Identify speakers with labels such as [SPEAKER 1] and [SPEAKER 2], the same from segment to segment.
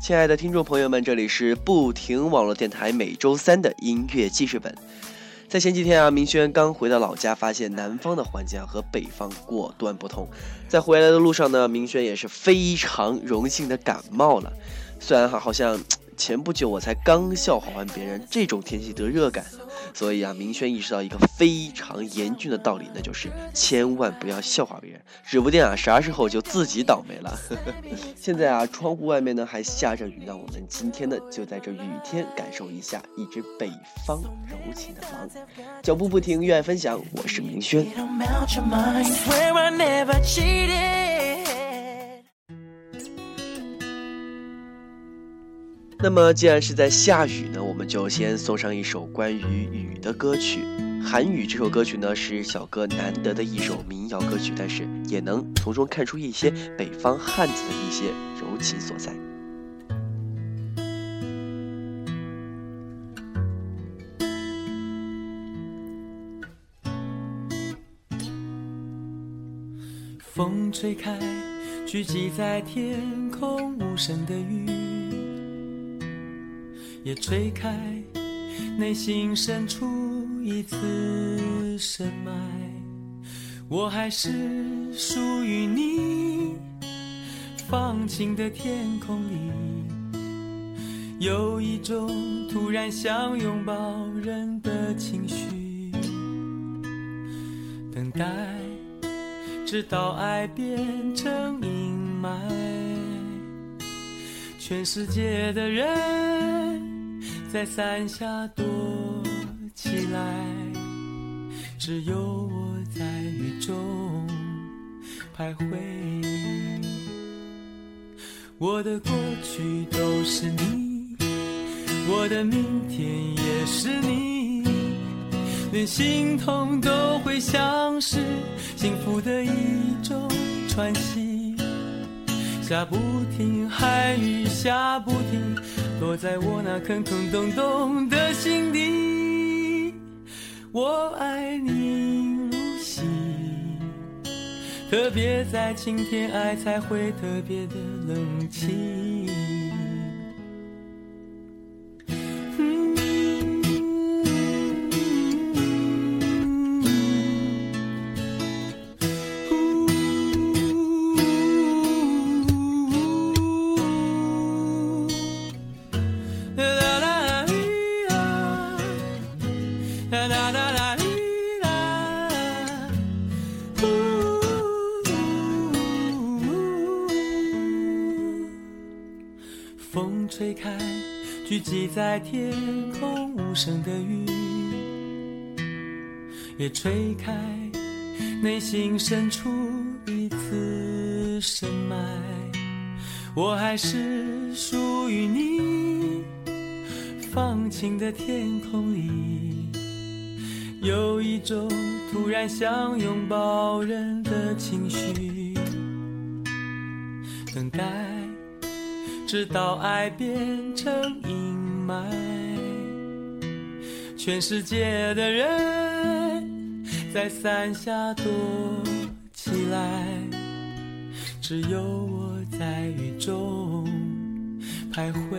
[SPEAKER 1] 亲爱的听众朋友们，这里是不停网络电台每周三的音乐记事本。在前几天啊，明轩刚回到老家，发现南方的环境啊和北方果断不同。在回来的路上呢，明轩也是非常荣幸的感冒了。虽然哈，好像前不久我才刚笑话完别人这种天气得热感。所以啊，明轩意识到一个非常严峻的道理，那就是千万不要笑话别人，指不定啊啥时候就自己倒霉了。现在啊，窗户外面呢还下着雨，那我们今天呢就在这雨天感受一下一只北方柔情的狼。脚步不停，愿分享，我是明轩。那么，既然是在下雨呢，我们就先送上一首关于雨的歌曲。韩语这首歌曲呢，是小哥难得的一首民谣歌曲，但是也能从中看出一些北方汉子的一些柔情所在。
[SPEAKER 2] 风吹开，聚集在天空无声的雨。也吹开内心深处一次深埋，我还是属于你。放晴的天空里，有一种突然想拥抱人的情绪，等待直到爱变成阴霾，全世界的人。在伞下躲起来，只有我在雨中徘徊。我的过去都是你，我的明天也是你，连心痛都会像是幸福的一种喘息。下不停，寒雨下不停。落在我那空空洞洞的心底，我爱你如昔，特别在晴天爱才会特别的冷清。聚集在天空无声的雨，也吹开内心深处一次深埋。我还是属于你。放晴的天空里，有一种突然想拥抱人的情绪，等待。直到爱变成阴霾，全世界的人在伞下躲起来，只有我在雨中徘徊。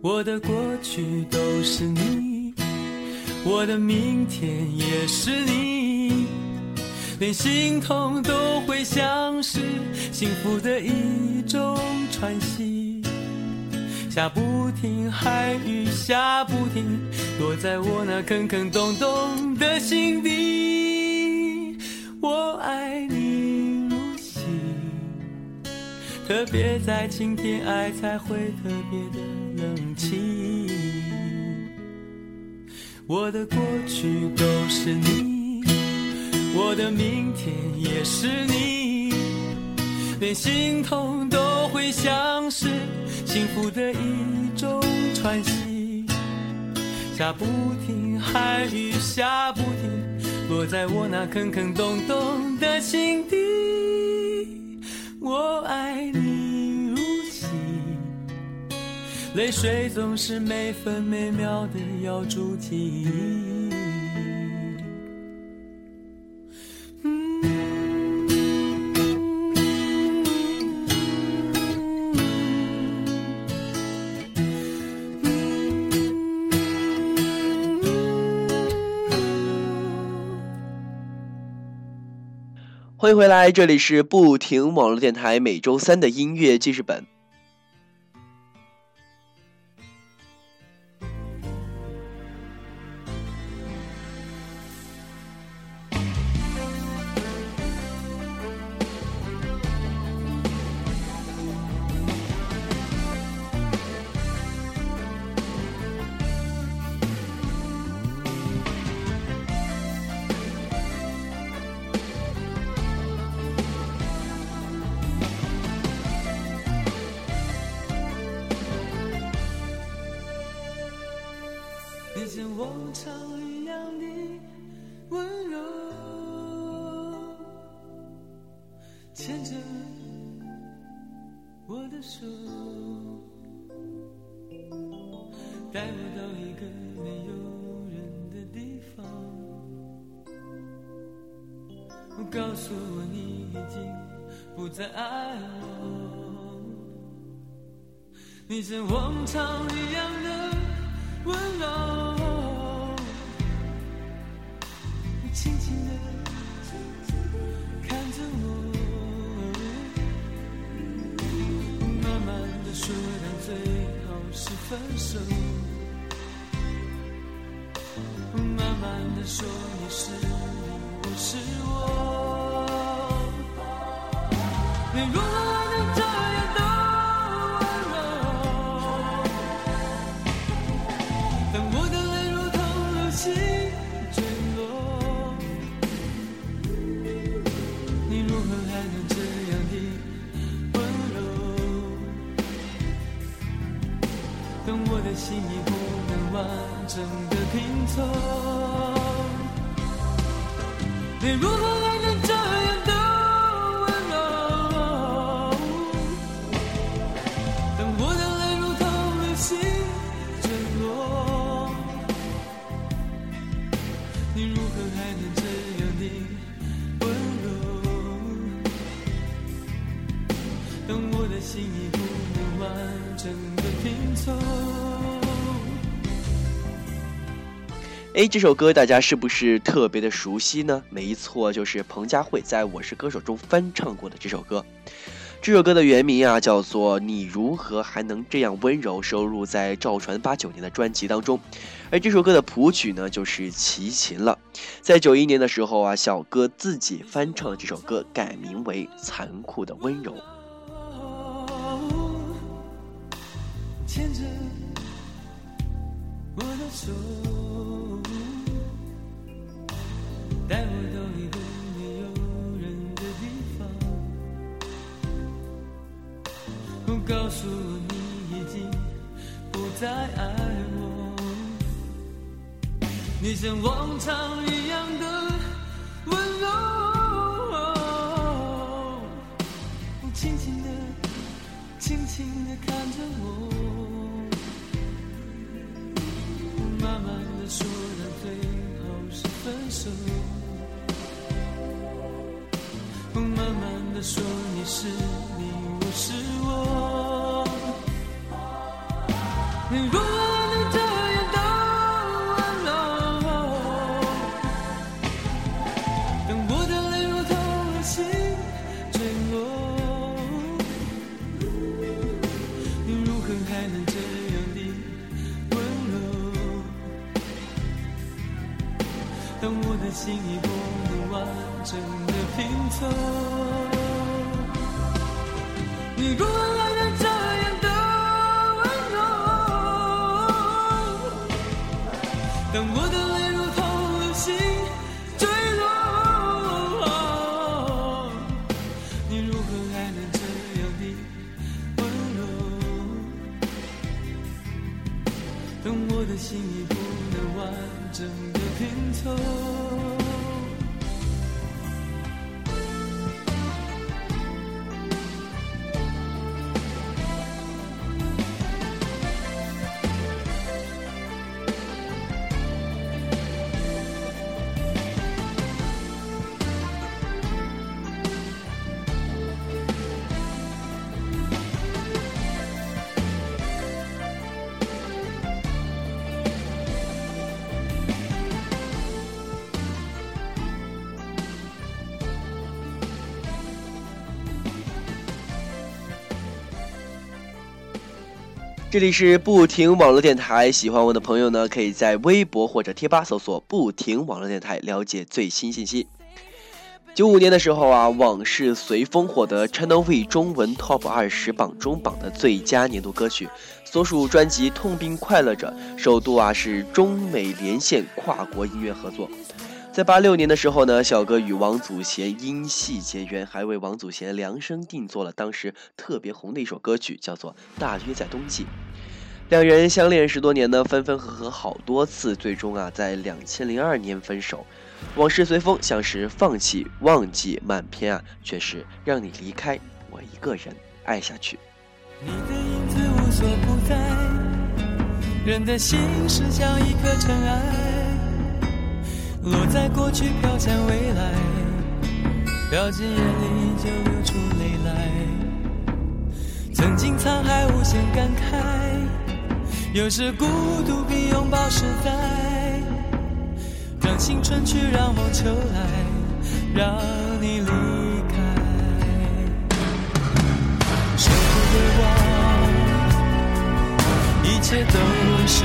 [SPEAKER 2] 我的过去都是你，我的明天也是你。连心痛都会像是幸福的一种喘息，下不停，寒雨下不停，落在我那坑坑洞洞的心底。我爱你如昔，特别在晴天爱才会特别的冷清。我的过去都是你。我的明天也是你，连心痛都会像是幸福的一种喘息。下不停，寒雨下不停，落在我那坑坑洞洞的心底。我爱你如昔，泪水总是每分每秒的要住记忆。
[SPEAKER 1] 欢迎回来，这里是不停网络电台每周三的音乐记事本。
[SPEAKER 2] 往常一样的温柔，牵着我的手，带我到一个没有人的地方。告诉我你已经不再爱我，你像往常一样的温柔，轻轻的，看着我，慢慢的说，但最好是分手。慢慢的说，你是不是我？你如果能这样。当我的心已不能完整的拼凑，你如何
[SPEAKER 1] 哎，这首歌大家是不是特别的熟悉呢？没错，就是彭佳慧在《我是歌手》中翻唱过的这首歌。这首歌的原名啊叫做《你如何还能这样温柔》，收录在赵传八九年的专辑当中。而这首歌的谱曲呢就是齐秦了。在九一年的时候啊，小哥自己翻唱了这首歌，改名为《残酷的温柔》。
[SPEAKER 2] 牵着我的手，带我到一个没有人的地方。告诉我你已经不再爱我，你像往常一样的温柔，轻轻的，轻轻的看着我。分手。慢慢的说，你是你，我是我。你如心已不能完整的拼凑，你如何还能这样的温柔？当我的泪如同流星坠落，你如何还能这样的温柔？当我的心已不能完整的。拼凑。
[SPEAKER 1] 这里是不停网络电台，喜欢我的朋友呢，可以在微博或者贴吧搜索“不停网络电台”了解最新信息。九五年的时候啊，《往事随风》获得 Channel V 中文 Top 二十榜中榜的最佳年度歌曲，所属专辑《痛并快乐着》首度啊是中美连线跨国音乐合作。在八六年的时候呢，小哥与王祖贤因戏结缘，还为王祖贤量身定做了当时特别红的一首歌曲，叫做《大约在冬季》。两人相恋十多年呢，分分合合好多次，最终啊，在两千零二年分手。往事随风，像是放弃、忘记，满篇啊，却是让你离开，我一个人爱下去。
[SPEAKER 2] 你的影子无所不在，人的心事像一颗尘埃。落在过去，飘向未来，掉进眼里就流出泪来。曾经沧海无限感慨，有时孤独比拥抱实在。让青春去，让梦秋来，让你离开。舍不得忘，一切都是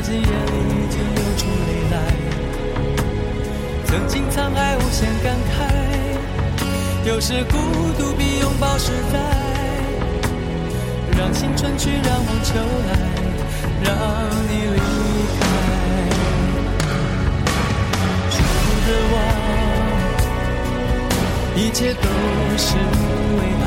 [SPEAKER 2] 进眼里就流出泪来。曾经沧海无限感慨，有时孤独比拥抱实在。让青春去，让梦秋来，让你离开，舍不得忘。一切都是为爱，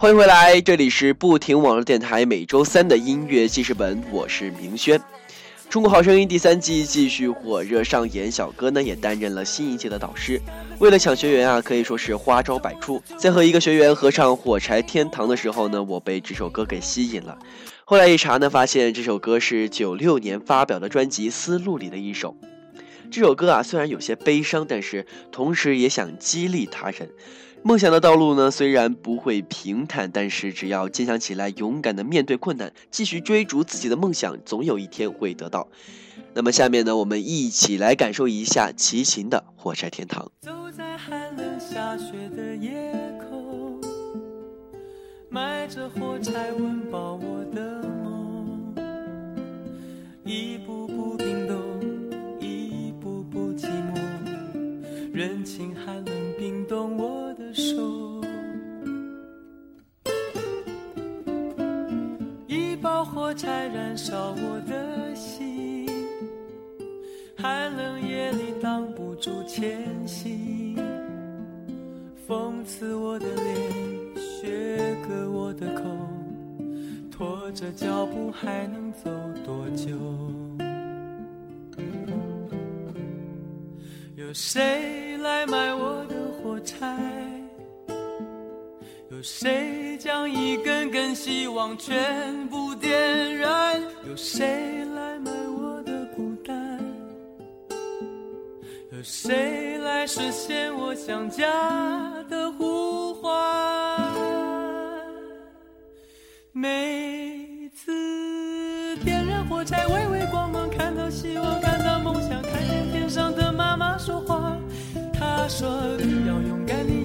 [SPEAKER 1] 欢迎回来，这里是不停网络电台每周三的音乐记事本，我是明轩。中国好声音第三季继续火热上演，小哥呢也担任了新一届的导师。为了抢学员啊，可以说是花招百出。在和一个学员合唱《火柴天堂》的时候呢，我被这首歌给吸引了。后来一查呢，发现这首歌是九六年发表的专辑《思路》里的一首。这首歌啊，虽然有些悲伤，但是同时也想激励他人。梦想的道路呢，虽然不会平坦，但是只要坚强起来，勇敢的面对困难，继续追逐自己的梦想，总有一天会得到。那么下面呢，我们一起来感受一下骑行的《火柴天堂》。
[SPEAKER 2] 走在寒冷下雪的夜空，迈着火柴温饱我的梦，一步步冰冻，一步步寂寞，人情寒冷冰冻我。手，一包火柴燃烧我的心，寒冷夜里挡不住前行。风刺我的脸，雪割我的口，拖着脚步还能走多久？有谁来买我的火柴？有谁将一根根希望全部点燃？有谁来买我的孤单？有谁来实现我想家的呼唤？每次点燃火柴，微微光芒，看到希望，看到梦想，看见天上的妈妈说话。她说：“你要勇，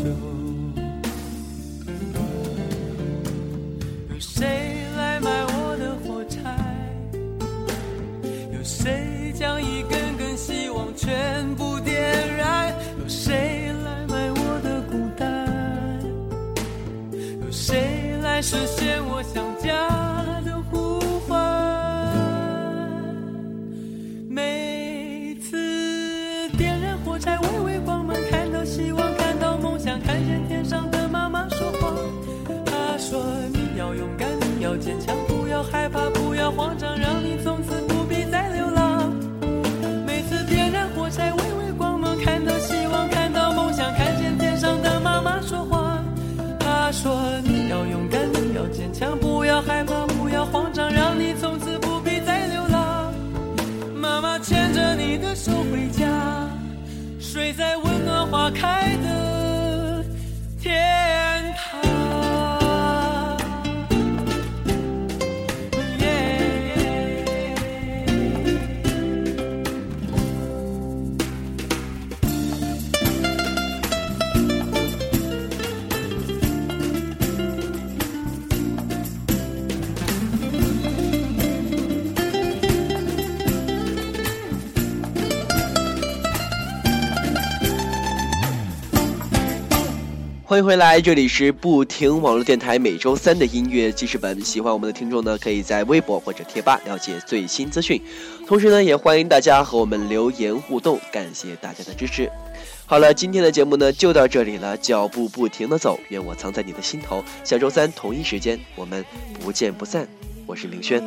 [SPEAKER 2] 实害怕，
[SPEAKER 1] 欢迎回来，这里是不停网络电台每周三的音乐记事本。喜欢我们的听众呢，可以在微博或者贴吧了解最新资讯。同时呢，也欢迎大家和我们留言互动，感谢大家的支持。好了，今天的节目呢就到这里了，脚步不停的走，愿我藏在你的心头。下周三同一时间，我们不见不散。我是凌轩。